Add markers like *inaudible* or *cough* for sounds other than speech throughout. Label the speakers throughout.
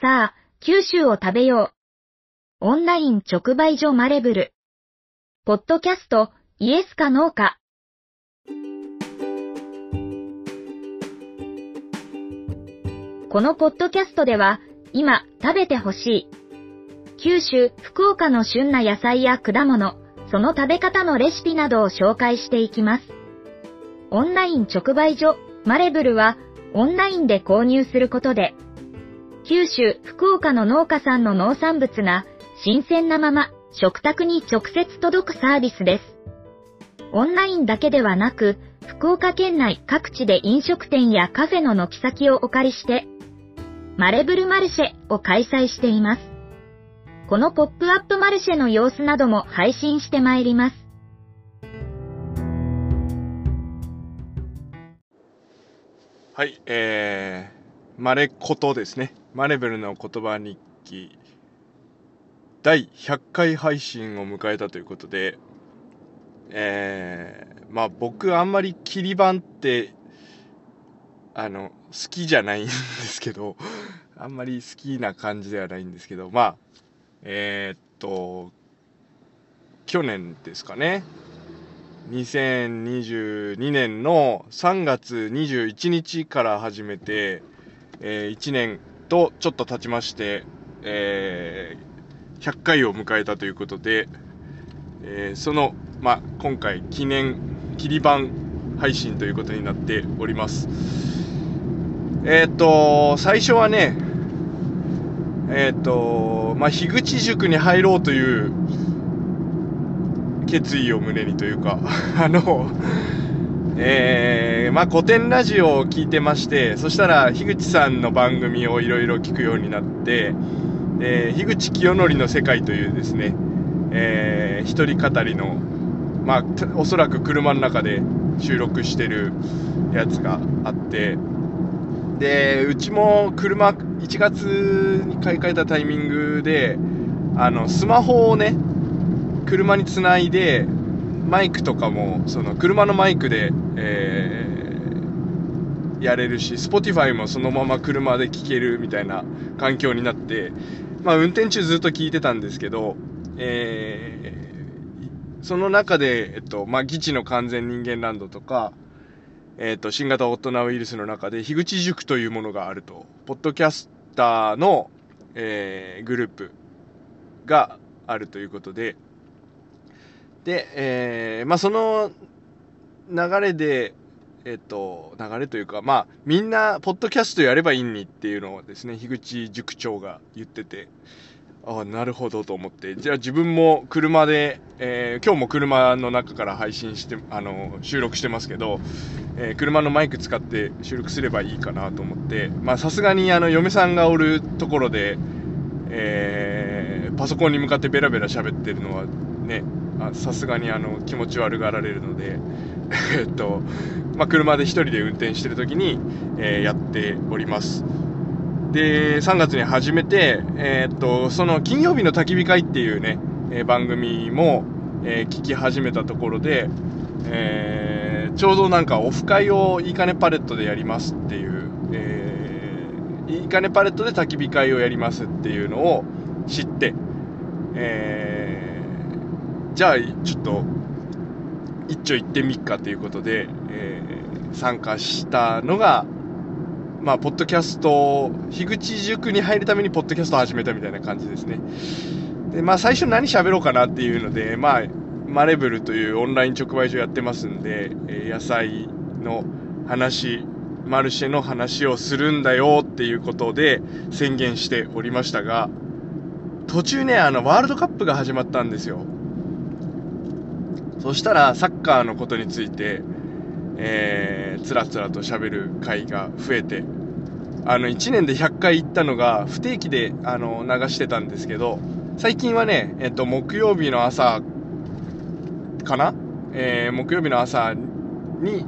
Speaker 1: さあ、九州を食べよう。オンライン直売所マレブル。ポッドキャスト、イエスかノーか。このポッドキャストでは、今食べてほしい。九州、福岡の旬な野菜や果物、その食べ方のレシピなどを紹介していきます。オンライン直売所、マレブルは、オンラインで購入することで、九州、福岡の農家さんの農産物が、新鮮なまま、食卓に直接届くサービスです。オンラインだけではなく、福岡県内各地で飲食店やカフェの軒先をお借りして、マレブルマルシェを開催しています。このポップアップマルシェの様子なども配信してまいります。
Speaker 2: はい、えー、マレコトですね。マレブルの言葉日記第100回配信を迎えたということで、えー、まあ僕あんまり切り板ってあの、好きじゃないんですけど、あんまり好きな感じではないんですけど、まあ、えー、っと、去年ですかね、2022年の3月21日から始めて、えー、1年とちょっと経ちまして、えー、100回を迎えたということで、えー、その、まあ、今回記念切り板配信ということになっております。えっ、と、最初はね、えっ、と、まあ、樋口塾に入ろうという決意を胸にというか、*laughs* あの、えー、まあ、古典ラジオを聞いてまして、そしたら、樋口さんの番組をいろいろ聞くようになって、えー、樋口清則の世界というですね、えー、一人語りの、まあ、おそらく車の中で収録してるやつがあって、で、うちも車、1月に買い替えたタイミングで、あの、スマホをね、車につないで、マイクとかも、その、車のマイクで、えー、やれるし、Spotify もそのまま車で聴けるみたいな環境になって、まあ、運転中ずっと聞いてたんですけど、えー、その中で、えっと、まあ、基地の完全人間ランドとか、えっ、ー、と、新型オトナウイルスの中で、樋口塾というものがあると。ポッドキャスターの、えー、グループがあるということで、で、えー、まあ、その流れで、えっ、と、流れというか、まあ、みんな、ポッドキャストやればいいにっていうのをですね、樋口塾長が言ってて、ああ、なるほどと思って、じゃあ自分も車で、えー、今日も車の中から配信して、あの、収録してますけど、えー、車のマイク使って収録すればいいかなと思って、まさすがにあの、嫁さんがおるところで、えー、パソコンに向かってベラベラ喋ってるのはね、さすがにあの、気持ち悪がられるので、*laughs* えっと、まあ車で一人で運転してる時に、えー、やっております。で、3月に始めて、えー、っと、その金曜日の焚き火会っていうね、えー、番組も、えー、聞き始めたところで、え、ちょうどなんかオフ会をいいかねパレットでやりますっていう、え、いいかねパレットで焚き火会をやりますっていうのを知って、えー、じゃあちょっと一丁行ってみっかということで、えー、参加したのが、まあ、ポッドキャスト、樋口塾に入るためにポッドキャストを始めたみたいな感じですね。で、まあ、最初何喋ろうかなっていうので、まあ、マレブルというオンライン直売所やってますんで、え野菜の話、マルシェの話をするんだよっていうことで宣言しておりましたが、途中ね、あの、ワールドカップが始まったんですよ。そしたら、サッカーのことについて、えー、つらつらと喋る回が増えて、あの、1年で100回行ったのが不定期で、あの、流してたんですけど、最近はね、えっと、木曜日の朝かな？えー、木曜日の朝に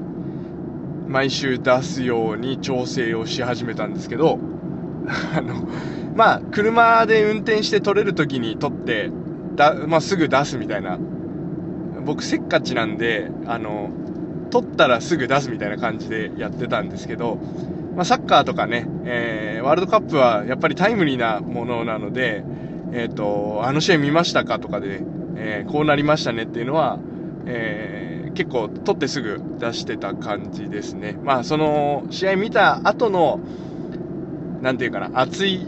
Speaker 2: 毎週出すように調整をし始めたんですけど、*laughs* あの、まあ、車で運転して撮れる時に撮って、だ、まあ、すぐ出すみたいな。僕せっかちなんで、あの、撮ったらすぐ出すみたいな感じでやってたんですけど、まあ、サッカーとかね、えー、ワールドカップはやっぱりタイムリーなものなので、えっ、ー、と、あの試合見ましたかとかで、えー、こうなりましたねっていうのは、えー、結構撮ってすぐ出してた感じですね。まあ、その、試合見た後の、なんていうかな、熱い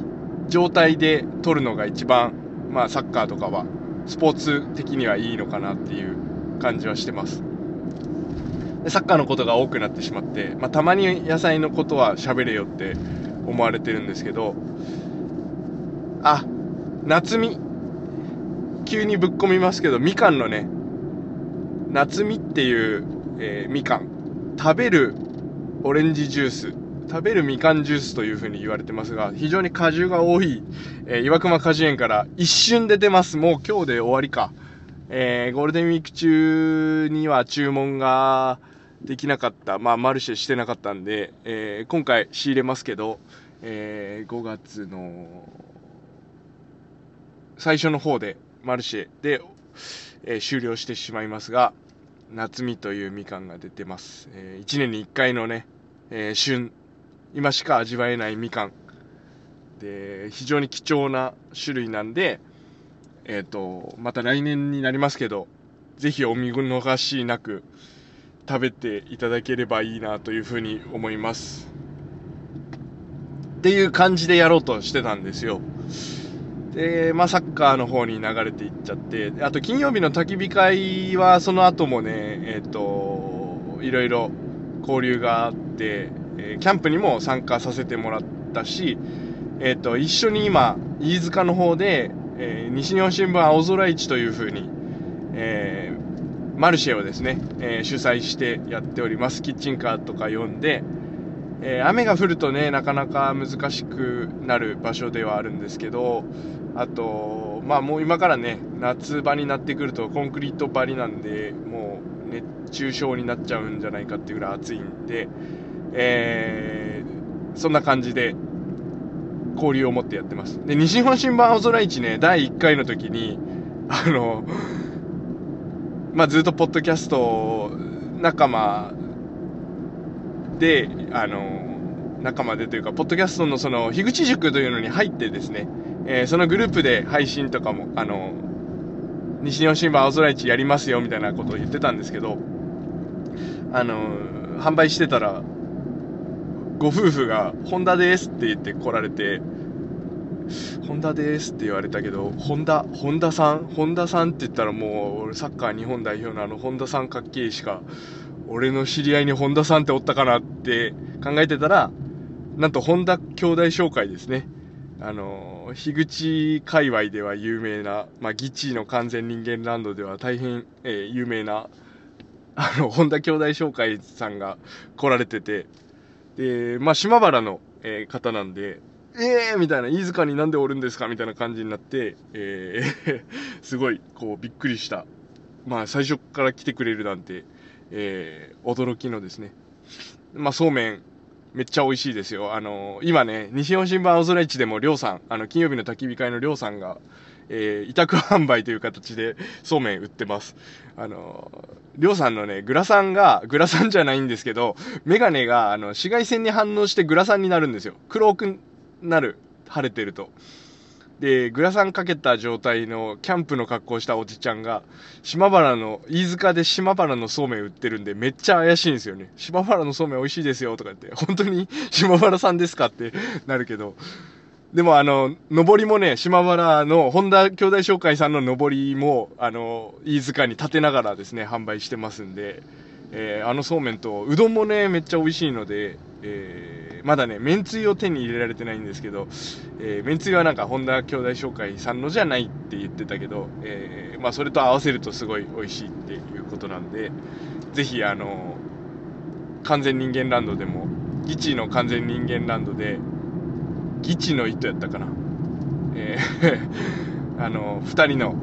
Speaker 2: 状態で撮るのが一番、まあ、サッカーとかは、スポーツ的にはいいのかなっていう感じはしてます。でサッカーのことが多くなってしまって、まあ、たまに野菜のことは喋れよって思われてるんですけど、あ、夏み、急にぶっ込みますけど、みかんのね、夏みっていう、えー、みかん、食べるオレンジジュース、食べるみかんジュースというふうに言われてますが、非常に果汁が多い、えー、岩熊果樹園から一瞬で出ます。もう今日で終わりか。えー、ゴールデンウィーク中には注文が、できなかった、まあ、マルシェしてなかったんで、えー、今回仕入れますけど、えー、5月の最初の方でマルシェで、えー、終了してしまいますが、夏みというみかんが出てます。えー、1年に1回のね、え、旬、今しか味わえないみかん。で、非常に貴重な種類なんで、えっ、ー、と、また来年になりますけど、ぜひお見逃しなく、食べていただければいいなというふうに思います。っていう感じでやろうとしてたんですよ。で、まあ、サッカーの方に流れていっちゃって、あと金曜日の焚き火会はその後もね、えっ、ー、と、いろいろ交流があって、えキャンプにも参加させてもらったし、えっ、ー、と、一緒に今、飯塚の方で、えー、西日本新聞青空市というふうに、えマルシェをですね、えー、主催してやっております。キッチンカーとか呼んで、え、雨が降るとね、なかなか難しくなる場所ではあるんですけど、あと、まあもう今からね、夏場になってくるとコンクリート張りなんで、もう熱中症になっちゃうんじゃないかっていうぐらい暑いんで、えー、そんな感じで、交流を持ってやってます。で、西日本新聞青空市ね、第1回の時に、あの、まあ、ずっとポッドキャスト仲間で、あの、仲間でというか、ポッドキャストのその、樋口塾というのに入ってですね、えー、そのグループで配信とかも、あの、西日本新聞青空市やりますよみたいなことを言ってたんですけど、あの、販売してたら、ご夫婦が、ホンダですって言って来られて、本田ですって言われたけど、本田、本田さん本田さんって言ったらもう、俺サッカー日本代表のあの本田さんかっけえしか、俺の知り合いに本田さんっておったかなって考えてたら、なんと本田兄弟紹介ですね。あの、樋口界隈では有名な、まあ、ギチの完全人間ランドでは大変、えー、有名な、あの、本田兄弟紹介さんが来られてて、で、まあ、島原の、えー、方なんで、ええー、みたいな、飯塚になんでおるんですかみたいな感じになって、えー *laughs* すごい、こう、びっくりした。まあ、最初から来てくれるなんて、えー、驚きのですね。まあ、そうめん、めっちゃ美味しいですよ。あのー、今ね、西日本新聞青空市でもりょうさん、あの、金曜日の焚き火会のりょうさんが、えー、委託販売という形でそうめん売ってます。あのー、りょうさんのね、グラサンが、グラサンじゃないんですけど、メガネが、あの、紫外線に反応してグラサンになるんですよ。黒くなる。晴れてると。で、グラサンかけた状態のキャンプの格好したおじちゃんが、島原の、飯塚で島原のそうめん売ってるんで、めっちゃ怪しいんですよね。島原のそうめん美味しいですよとか言って、本当に島原さんですかってなるけど、でもあの、上りもね、島原の本田兄弟紹介さんの上りも、あの、飯塚に立てながらですね、販売してますんで、えー、あのそうめんと、うどんもね、めっちゃ美味しいので、えー、まだね、めんつゆを手に入れられてないんですけど、えー、めんつゆはなんか、本田兄弟紹介さんのじゃないって言ってたけど、えー、まあ、それと合わせるとすごい美味しいっていうことなんで、ぜひ、あの、完全人間ランドでも、ギチの完全人間ランドで、ギチの糸やったかな。えー *laughs* あの、二人の、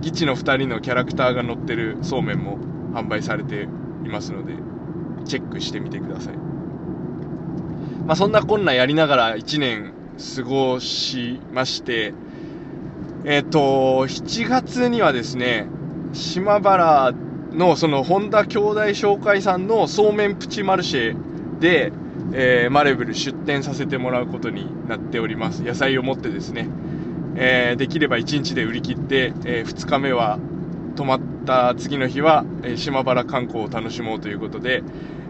Speaker 2: ギチの二人のキャラクターが乗ってるそうめんも販売されていますので、チェックしてみてください。まあ、そんなこんなやりながら1年過ごしまして、えっ、ー、と、7月にはですね、島原のその本田兄弟紹介さんのそうめんプチマルシェで、えー、マレブル出店させてもらうことになっております。野菜を持ってですね、えー、できれば1日で売り切って、えー、2日目は泊まった次の日は、え島原観光を楽しもうということで、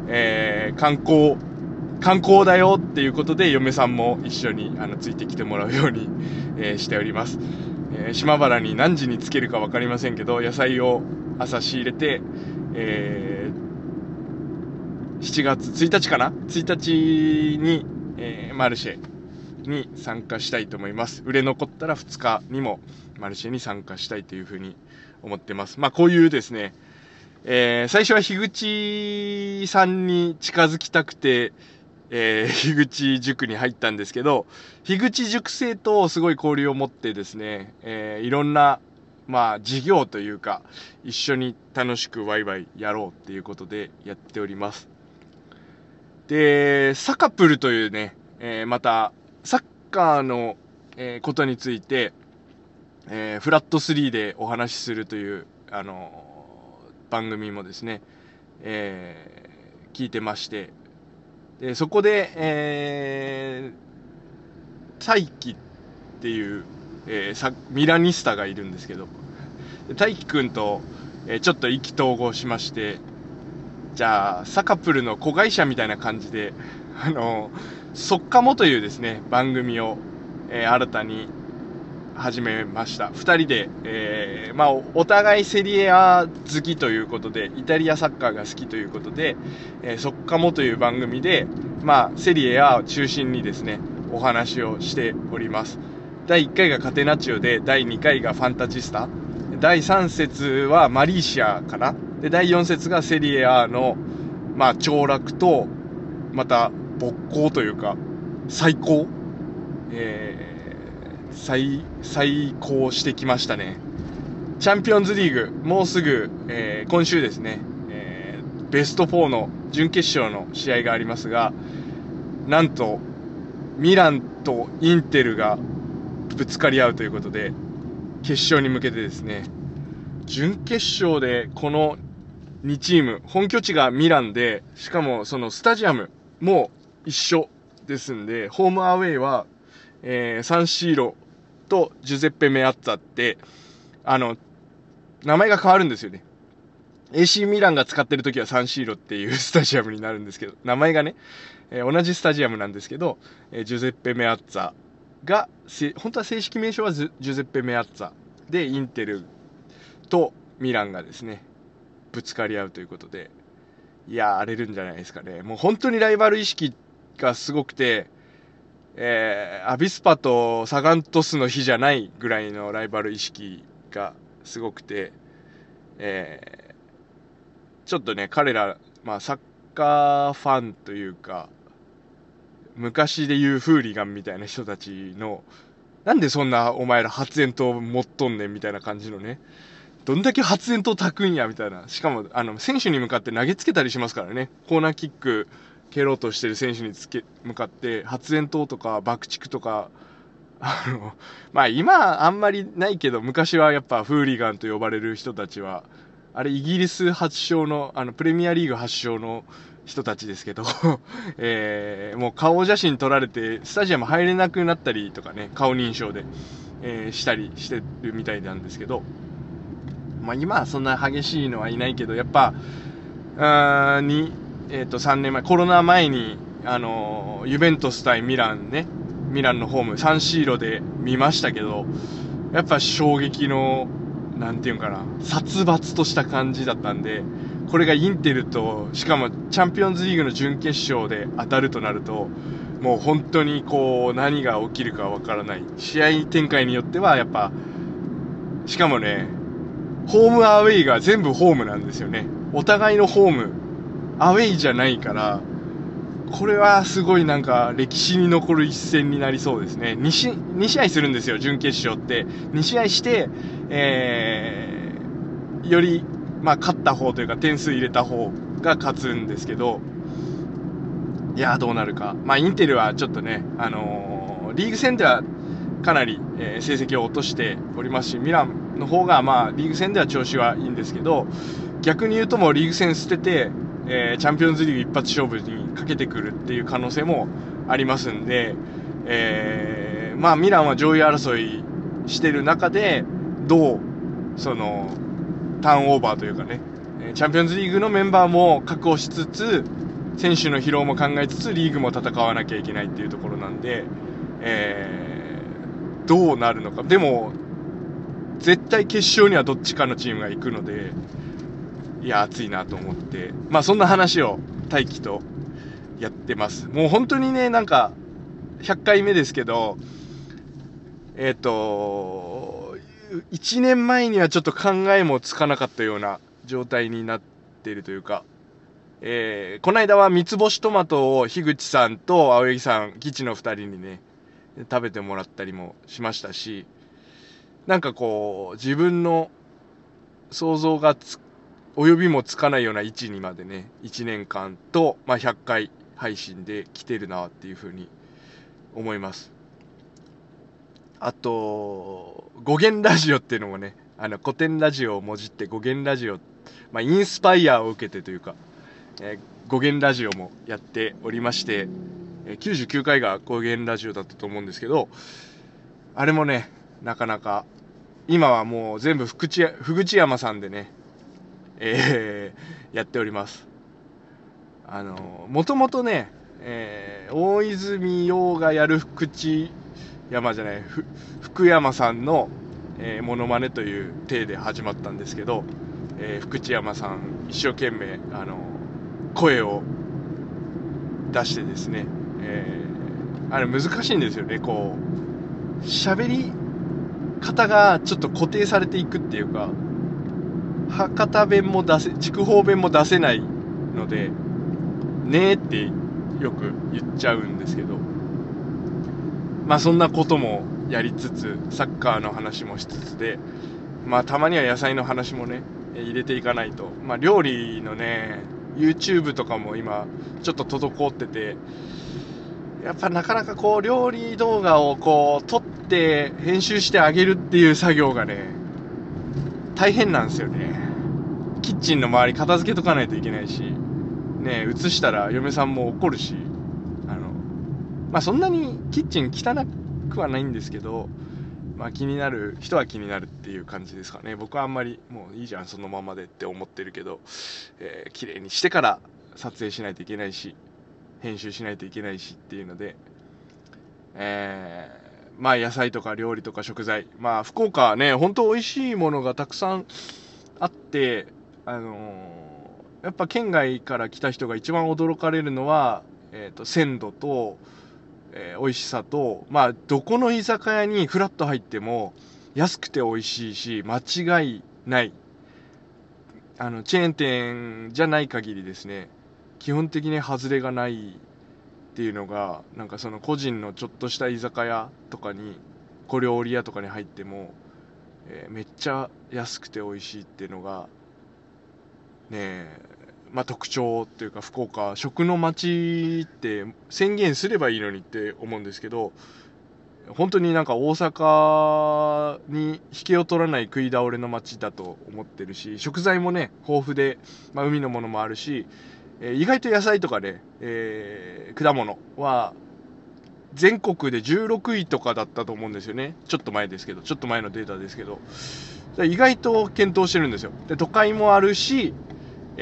Speaker 2: え観光、観光だよっていうことで嫁さんも一緒にあのついてきてもらうように、えしております。え島原に何時に着けるか分かりませんけど、野菜を朝仕入れて、えー、7月1日かな ?1 日に、えー、マルシェに参加したいと思います。売れ残ったら2日にもマルシェに参加したいというふうに思ってます。まあこういうですね、えー、最初は樋口さんに近づきたくて、えー、樋口塾に入ったんですけど、樋口塾生とすごい交流を持ってですね、えー、いろんな、まあ、事業というか、一緒に楽しくワイワイやろうっていうことでやっております。で、サカプルというね、えー、また、サッカーの、えー、ことについて、えー、フラット3でお話しするという、あの番組もですね、え聞いてまして、でそこで、えー、大輝っていう、えー、ミラニスタがいるんですけど、大輝くんと、えー、ちょっと意気投合しまして、じゃあ、サカプルの子会社みたいな感じで、あの、そっかもというですね、番組を、えー、新たに始めました。2人で、えー、まあ、お互いセリエ A 好きということで、イタリアサッカーが好きということで、えー、そっかもという番組で、まあ、セリエ A を中心にですね、お話をしております。第1回がカテナチオで、第2回がファンタジスタ、第3節はマリーシアかな。で、第4節がセリエ A の、まあ、凋落と、また、勃興というか、最高、えー再、再興してきましたね。チャンピオンズリーグ、もうすぐ、えー、今週ですね、えー、ベスト4の準決勝の試合がありますが、なんと、ミランとインテルがぶつかり合うということで、決勝に向けてですね、準決勝でこの2チーム、本拠地がミランで、しかもそのスタジアムも一緒ですんで、ホームアウェイは、えー、サンシーロとジュゼッペ・メアッツァって、あの、名前が変わるんですよね。AC ミランが使ってる時はサンシーロっていうスタジアムになるんですけど、名前がね、えー、同じスタジアムなんですけど、えー、ジュゼッペ・メアッツァが、本当は正式名称はジュゼッペ・メアッツァで、インテルとミランがですね、ぶつかり合うということで、いや荒れるんじゃないですかね。もう本当にライバル意識がすごくて、えー、アビスパとサガントスの日じゃないぐらいのライバル意識がすごくて、えー、ちょっとね、彼ら、まあ、サッカーファンというか、昔で言うフーリガンみたいな人たちの、なんでそんなお前ら発煙筒持っとんねんみたいな感じのね、どんだけ発煙筒炊くんやみたいな。しかも、あの、選手に向かって投げつけたりしますからね。コーナーキック、蹴ろうとしてる選手につけ向かって発煙筒とか爆竹とかあのまあ今あんまりないけど昔はやっぱフーリガンと呼ばれる人たちはあれイギリス発祥のあのプレミアリーグ発祥の人たちですけど *laughs* えー、もう顔写真撮られてスタジアム入れなくなったりとかね顔認証で、えー、したりしてるみたいなんですけどまあ今はそんな激しいのはいないけどやっぱあにえ、ー、と、3年前、コロナ前に、あの、ユベントス対ミランね、ミランのホーム、サンシーロで見ましたけど、やっぱ衝撃の、なんていうかな、殺伐とした感じだったんで、これがインテルと、しかもチャンピオンズリーグの準決勝で当たるとなると、もう本当にこう、何が起きるかわからない。試合展開によっては、やっぱ、しかもね、ホームアウェイが全部ホームなんですよね。お互いのホームアウェイじゃないから、これはすごいなんか歴史に残る一戦になりそうですね。2, 試2試合するんですよ、準決勝って。2試合して、えー、より、まあ、勝った方というか点数入れた方が勝つんですけど、いやどうなるか。まあ、インテルはちょっとね、あのー、リーグ戦ではかなり、えー、成績を落としておりますし、ミランの方が、まあ、リーグ戦では調子はいいんですけど、逆に言うともうリーグ戦捨てて、えー、チャンピオンズリーグ一発勝負にかけてくるっていう可能性もありますんで、えー、まあ、ミランは上位争いしてる中で、どう、その、ターンオーバーというかね、チャンピオンズリーグのメンバーも確保しつつ、選手の疲労も考えつつ、リーグも戦わなきゃいけないっていうところなんで、えー、どうなるのか。でも、絶対決勝にはどっちかのチームが行くので、いや、熱いなと思って、まあそんな話を大輝とやってます。もう本当にね、なんか、100回目ですけど、えっ、ー、と、1年前にはちょっと考えもつかなかったような状態になっているというか、えー、この間は三つ星トマトを樋口さんと青柳さん、基地の2人にね、食べてもらったりもしましたし、なんかこう、自分の想像がつ、及びもつかないような位置にまでね、1年間と、まあ、100回配信で来てるなっていうふうに思います。あと、語源ラジオっていうのもね、あの、古典ラジオをもじって語源ラジオ、まあ、インスパイアを受けてというか、えー、語源ラジオもやっておりまして、えー、99回が語源ラジオだったと思うんですけど、あれもね、なかなか、今はもう全部福地、福口山さんでね、えー、*laughs* やっております。あの、もともとね、えー、大泉洋がやる福地山じゃない、福山さんの、えー、モノマネという体で始まったんですけど、えー、福知山さん一生懸命、あの、声を出してですね、えー、あれ難しいんですよね、こう、喋り方がちょっと固定されていくっていうか、博多弁も出せ、筑豊弁も出せないので、ねえってよく言っちゃうんですけど、まあそんなこともやりつつ、サッカーの話もしつつで、まあたまには野菜の話もね、入れていかないと。まあ料理のね、YouTube とかも今、ちょっと滞ってて、やっぱなかなかこう料理動画をこう撮って編集してあげるっていう作業がね、大変なんですよね。キッチンの周り片付けとかないといけないし、ね、映したら嫁さんも怒るし、あの、まあ、そんなにキッチン汚くはないんですけど、まあ、気になる人は気になるっていう感じですかね。僕はあんまりもういいじゃん、そのままでって思ってるけど、えー、綺麗にしてから撮影しないといけないし、編集しないといけないしっていうので、えー、まあ野菜とか料理とか食材、まあ福岡はね、本当美味しいものがたくさんあって、あのー、やっぱ県外から来た人が一番驚かれるのは、えっ、ー、と、鮮度と、えー、美味しさと、まあ、どこの居酒屋にフラッと入っても、安くて美味しいし、間違いない。あの、チェーン店じゃない限りですね、基本的に外れがないっていうのが、なんかその個人のちょっとした居酒屋とかに、小料理屋とかに入っても、えー、めっちゃ安くて美味しいっていうのが、ねえ、まあ、特徴っていうか福岡食の街って宣言すればいいのにって思うんですけど本当になんか大阪に引けを取らない食い倒れの街だと思ってるし食材もね豊富で、まあ、海のものもあるし、え、意外と野菜とかね、えー、果物は全国で16位とかだったと思うんですよね。ちょっと前ですけどちょっと前のデータですけど。意外と検討してるんですよ。で都会もあるし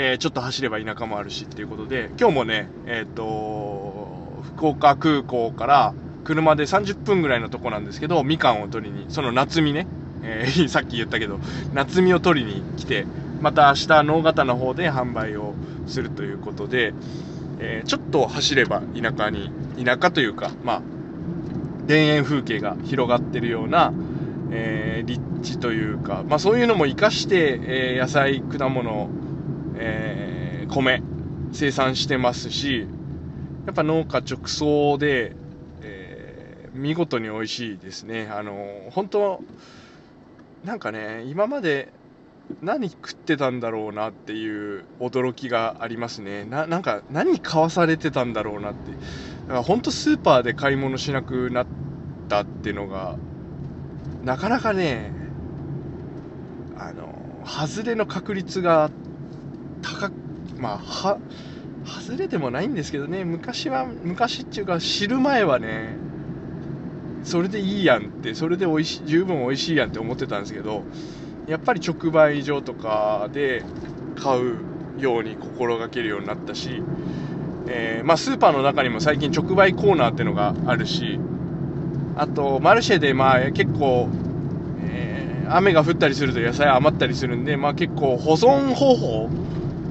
Speaker 2: えー、ちょっと走れば田舎もあるしっていうことで、今日もね、えっ、ー、と、福岡空港から車で30分ぐらいのとこなんですけど、みかんを取りに、その夏見ね、えー、*laughs* さっき言ったけど、夏見を取りに来て、また明日、農型の方で販売をするということで、えー、ちょっと走れば田舎に、田舎というか、まあ、田園風景が広がってるような、えー、立地というか、まあそういうのも活かして、えー、野菜、果物、えー、米生産してますし、やっぱ農家直送で、え、見事に美味しいですね。あの、本当なんかね、今まで何食ってたんだろうなっていう驚きがありますね。な、なんか何買わされてたんだろうなって。だから本当スーパーで買い物しなくなったっていうのが、なかなかね、あの、外れの確率が高くまあは外れてもないんですけどね昔は昔っていうか知る前はねそれでいいやんってそれでおいし十分美味しいやんって思ってたんですけどやっぱり直売所とかで買うように心がけるようになったし、えー、まあ、スーパーの中にも最近直売コーナーってのがあるしあとマルシェでまあ結構、えー、雨が降ったりすると野菜余ったりするんで、まあ、結構保存方法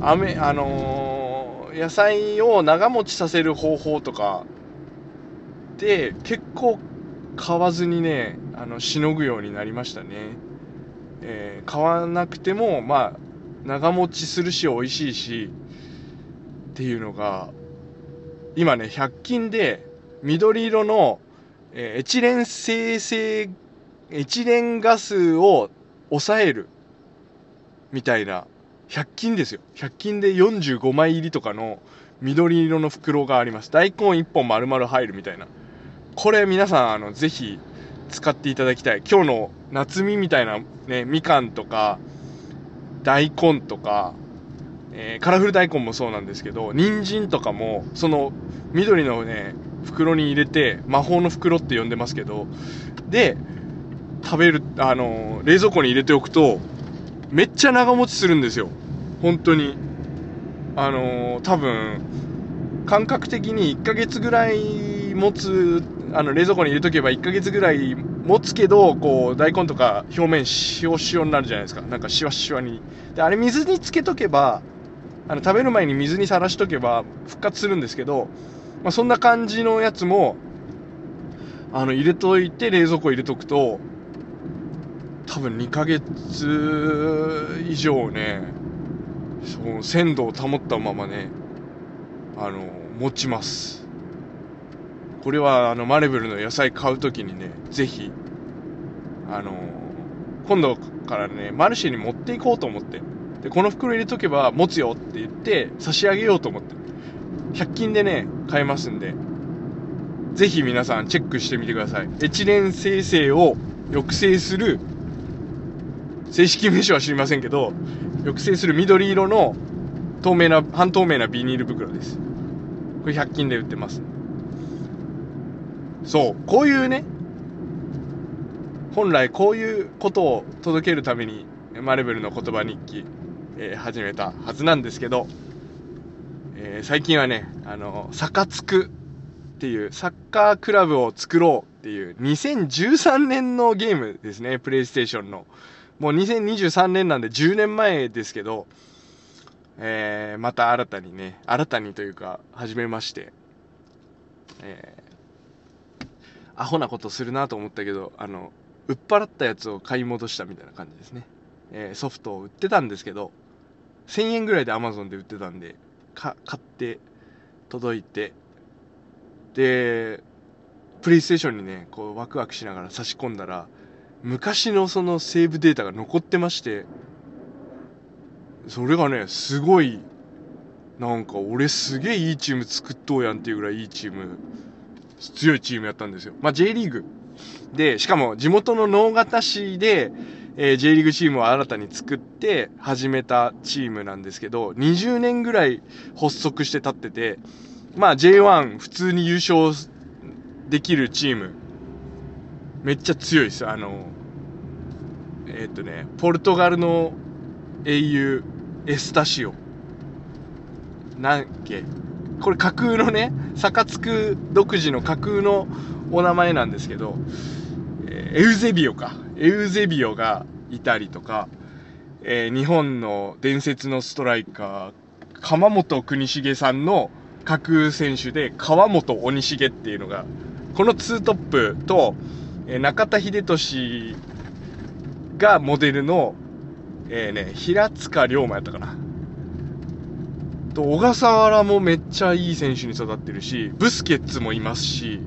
Speaker 2: 雨あのー、野菜を長持ちさせる方法とかで結構買わずにねあのしのぐようになりましたね、えー、買わなくてもまあ長持ちするし美味しいしっていうのが今ね100均で緑色の、えー、エチレン生成エチレンガスを抑えるみたいな100均ですよ。100均で45枚入りとかの緑色の袋があります。大根1本丸々入るみたいな。これ皆さんあのぜひ使っていただきたい。今日の夏みみたいなねみかんとか大根とか、えー、カラフル大根もそうなんですけど人参とかもその緑のね袋に入れて魔法の袋って呼んでますけどで食べるあの冷蔵庫に入れておくとめっちゃ長持ちするんですよ。本当に。あの多分感覚的に1ヶ月ぐらい持つあの冷蔵庫に入れとけば1ヶ月ぐらい持つけどこう大根とか表面塩塩になるじゃないですか。なんかシワシワに。であれ水につけとけばあの食べる前に水にさらしとけば復活するんですけど、まあ、そんな感じのやつもあの入れといて冷蔵庫入れとくと多分2ヶ月以上ねその鮮度を保ったままねあの持ちます。これはあのマレブルの野菜買う時にねぜひあの今度からねマルシェに持っていこうと思って。でこの袋入れとけば持つよって言って差し上げようと思って。100均でね買えますんで。ぜひ皆さんチェックしてみてください。エチレン生成を抑制する正式名称は知りませんけど抑制する緑色の透明な半透明なビニール袋です。これ100均で売ってます。そう。こういうね本来こういうことを届けるためにマレブルの言葉日記、えー、始めたはずなんですけど、えー、最近はねあのサカツクっていうサッカークラブを作ろうっていう2013年のゲームですねプレイステーションの。もう2023年なんで10年前ですけど、えー、また新たにね新たにというか始めまして、えーアホなことするなと思ったけど、あの、売っ払ったやつを買い戻したみたいな感じですね。えー、ソフトを売ってたんですけど、1000円ぐらいで Amazon で売ってたんで、か、買って、届いて、で、プレイステーションにね、こうワクワクしながら差し込んだら、昔のそのセーブデータが残ってまして、それがね、すごい、なんか俺すげえいいチーム作っとうやんっていうぐらいいいチーム強いチームやったんですよ。まあ、J リーグで、しかも地元の直方市で、えー、J リーグチームを新たに作って始めたチームなんですけど、20年ぐらい発足して立ってて、まあ J1 普通に優勝できるチーム、めっちゃ強いです。あの、えー、っとね、ポルトガルの英雄、エスタシオ。なんけ、これ架空のね、サつく独自の架空のお名前なんですけど、えエウゼビオか。エウゼビオがいたりとか、えー、日本の伝説のストライカー、鎌本国重さんの架空選手で、川本鬼重っていうのが、このツートップと、えー、中田秀俊がモデルの、えー、ね、平塚龍馬やったかな。と、小笠原もめっちゃいい選手に育ってるし、ブスケッツもいますし、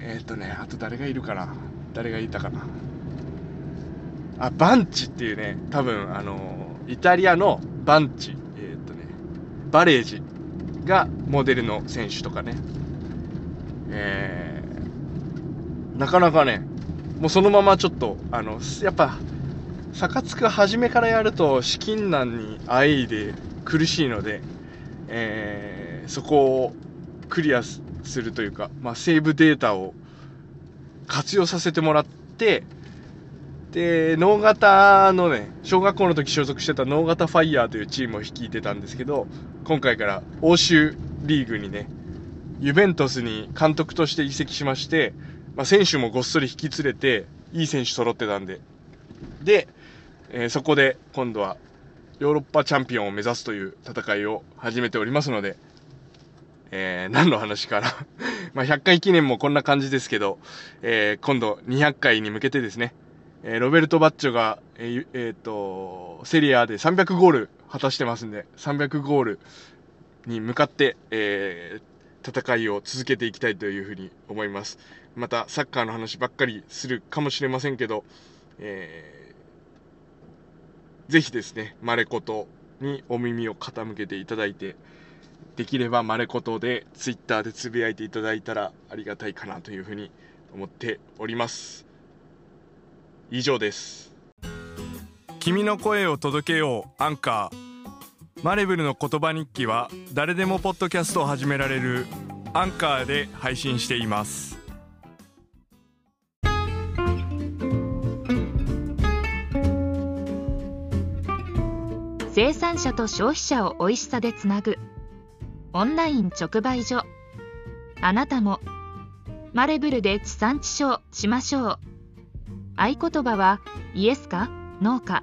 Speaker 2: えっ、ー、とね、あと誰がいるかな？誰がいたかな？あ、バンチっていうね、多分、あのイタリアのバンチ、えっ、ー、とね、バレージがモデルの選手とかね、えー、なかなかね、もうそのままちょっと、あの、やっぱ、坂津く初めからやると資金難にあえいで苦しいので、えー、そこをクリアするというか、まあ、セーブデータを活用させてもらって、で、脳型のね、小学校の時所属してた脳型ファイヤーというチームを率いてたんですけど、今回から欧州リーグにね、ユベントスに監督として移籍しまして、まあ、選手もごっそり引き連れて、いい選手揃ってたんで。で、えー、そこで今度はヨーロッパチャンピオンを目指すという戦いを始めておりますので、えー、何の話かな *laughs* ま100回記念もこんな感じですけど、えー、今度200回に向けてですね、え、ロベルト・バッチョが、ええー、と、セリアで300ゴール果たしてますんで、300ゴールに向かって、え、戦いを続けていきたいというふうに思います。また、サッカーの話ばっかりするかもしれませんけど、えー、ぜひですね、マレコトにお耳を傾けていただいて、できればマレコトで、ツイッターでつぶやいていただいたらありがたいかなというふうに思っております。以上です。君の声を届けよう、アンカー。マレブルの言葉日記は誰でもポッドキャストを始められるアンカーで配信しています
Speaker 1: 生産者と消費者を美味しさでつなぐ。オンライン直売所。あなたも。マレブルで地産地消しましょう。合言葉はイエスかノーか。